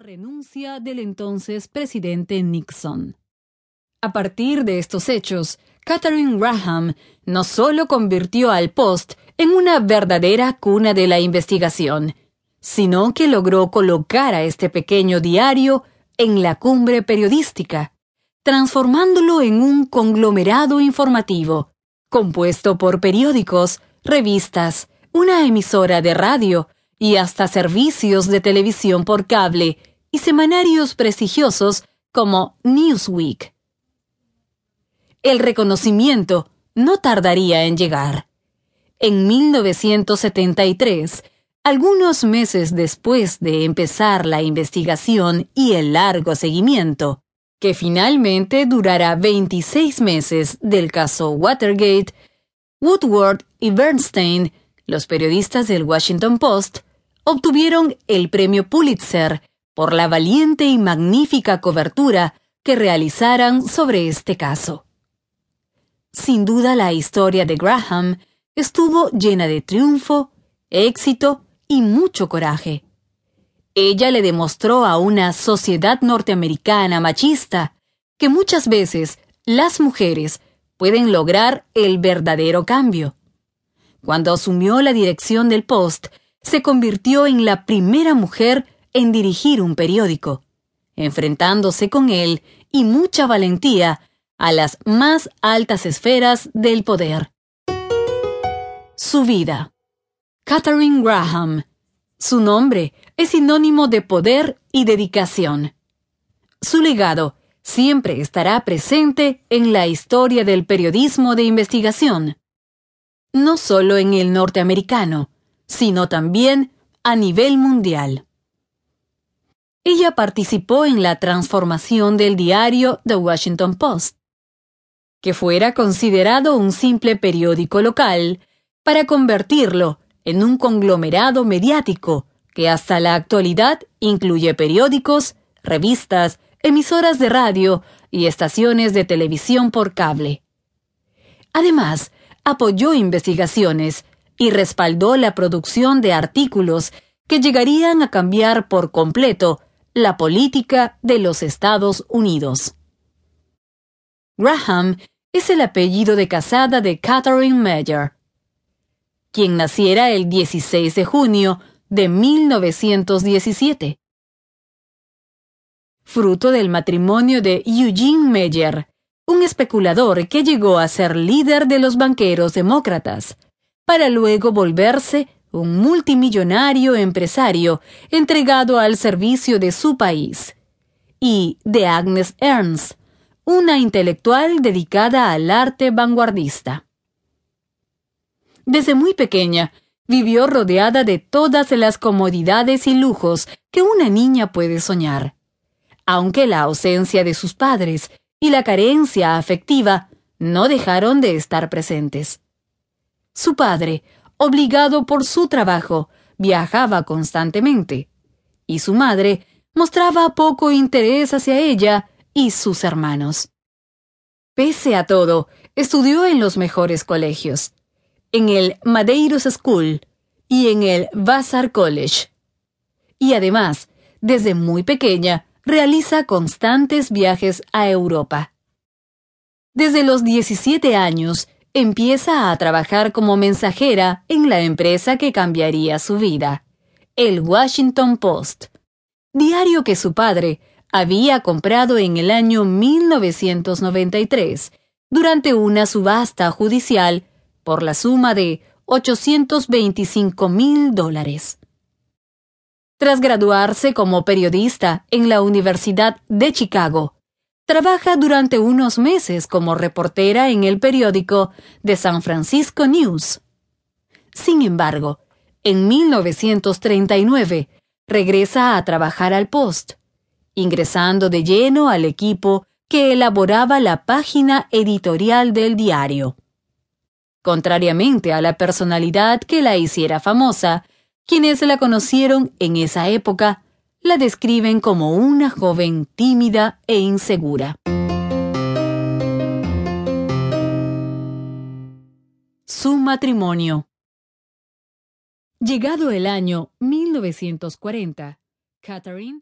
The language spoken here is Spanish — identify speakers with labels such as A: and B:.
A: renuncia del entonces presidente Nixon. A partir de estos hechos, Katharine Graham no solo convirtió al Post en una verdadera cuna de la investigación, sino que logró colocar a este pequeño diario en la cumbre periodística, transformándolo en un conglomerado informativo, compuesto por periódicos, revistas, una emisora de radio y hasta servicios de televisión por cable y semanarios prestigiosos como Newsweek. El reconocimiento no tardaría en llegar. En 1973, algunos meses después de empezar la investigación y el largo seguimiento, que finalmente durará 26 meses del caso Watergate, Woodward y Bernstein, los periodistas del Washington Post, obtuvieron el premio Pulitzer por la valiente y magnífica cobertura que realizaran sobre este caso. Sin duda la historia de Graham estuvo llena de triunfo, éxito y mucho coraje. Ella le demostró a una sociedad norteamericana machista que muchas veces las mujeres pueden lograr el verdadero cambio. Cuando asumió la dirección del Post, se convirtió en la primera mujer en dirigir un periódico, enfrentándose con él y mucha valentía a las más altas esferas del poder. Su vida. Katharine Graham. Su nombre es sinónimo de poder y dedicación. Su legado siempre estará presente en la historia del periodismo de investigación, no solo en el norteamericano, sino también a nivel mundial. Ella participó en la transformación del diario The Washington Post, que fuera considerado un simple periódico local, para convertirlo en un conglomerado mediático que hasta la actualidad incluye periódicos, revistas, emisoras de radio y estaciones de televisión por cable. Además, apoyó investigaciones y respaldó la producción de artículos que llegarían a cambiar por completo la política de los Estados Unidos. Graham es el apellido de casada de Catherine Meyer, quien naciera el 16 de junio de 1917. Fruto del matrimonio de Eugene Meyer, un especulador que llegó a ser líder de los banqueros demócratas, para luego volverse un multimillonario empresario entregado al servicio de su país, y de Agnes Ernst, una intelectual dedicada al arte vanguardista. Desde muy pequeña, vivió rodeada de todas las comodidades y lujos que una niña puede soñar. Aunque la ausencia de sus padres y la carencia afectiva no dejaron de estar presentes. Su padre, obligado por su trabajo, viajaba constantemente, y su madre mostraba poco interés hacia ella y sus hermanos. Pese a todo, estudió en los mejores colegios en el Madeiros School y en el Vassar College. Y además, desde muy pequeña, realiza constantes viajes a Europa. Desde los 17 años, empieza a trabajar como mensajera en la empresa que cambiaría su vida, el Washington Post, diario que su padre había comprado en el año 1993 durante una subasta judicial por la suma de 825 mil dólares. Tras graduarse como periodista en la Universidad de Chicago, trabaja durante unos meses como reportera en el periódico The San Francisco News. Sin embargo, en 1939 regresa a trabajar al Post, ingresando de lleno al equipo que elaboraba la página editorial del diario. Contrariamente a la personalidad que la hiciera famosa, quienes la conocieron en esa época la describen como una joven tímida e insegura. Su matrimonio. Llegado el año 1940, Catherine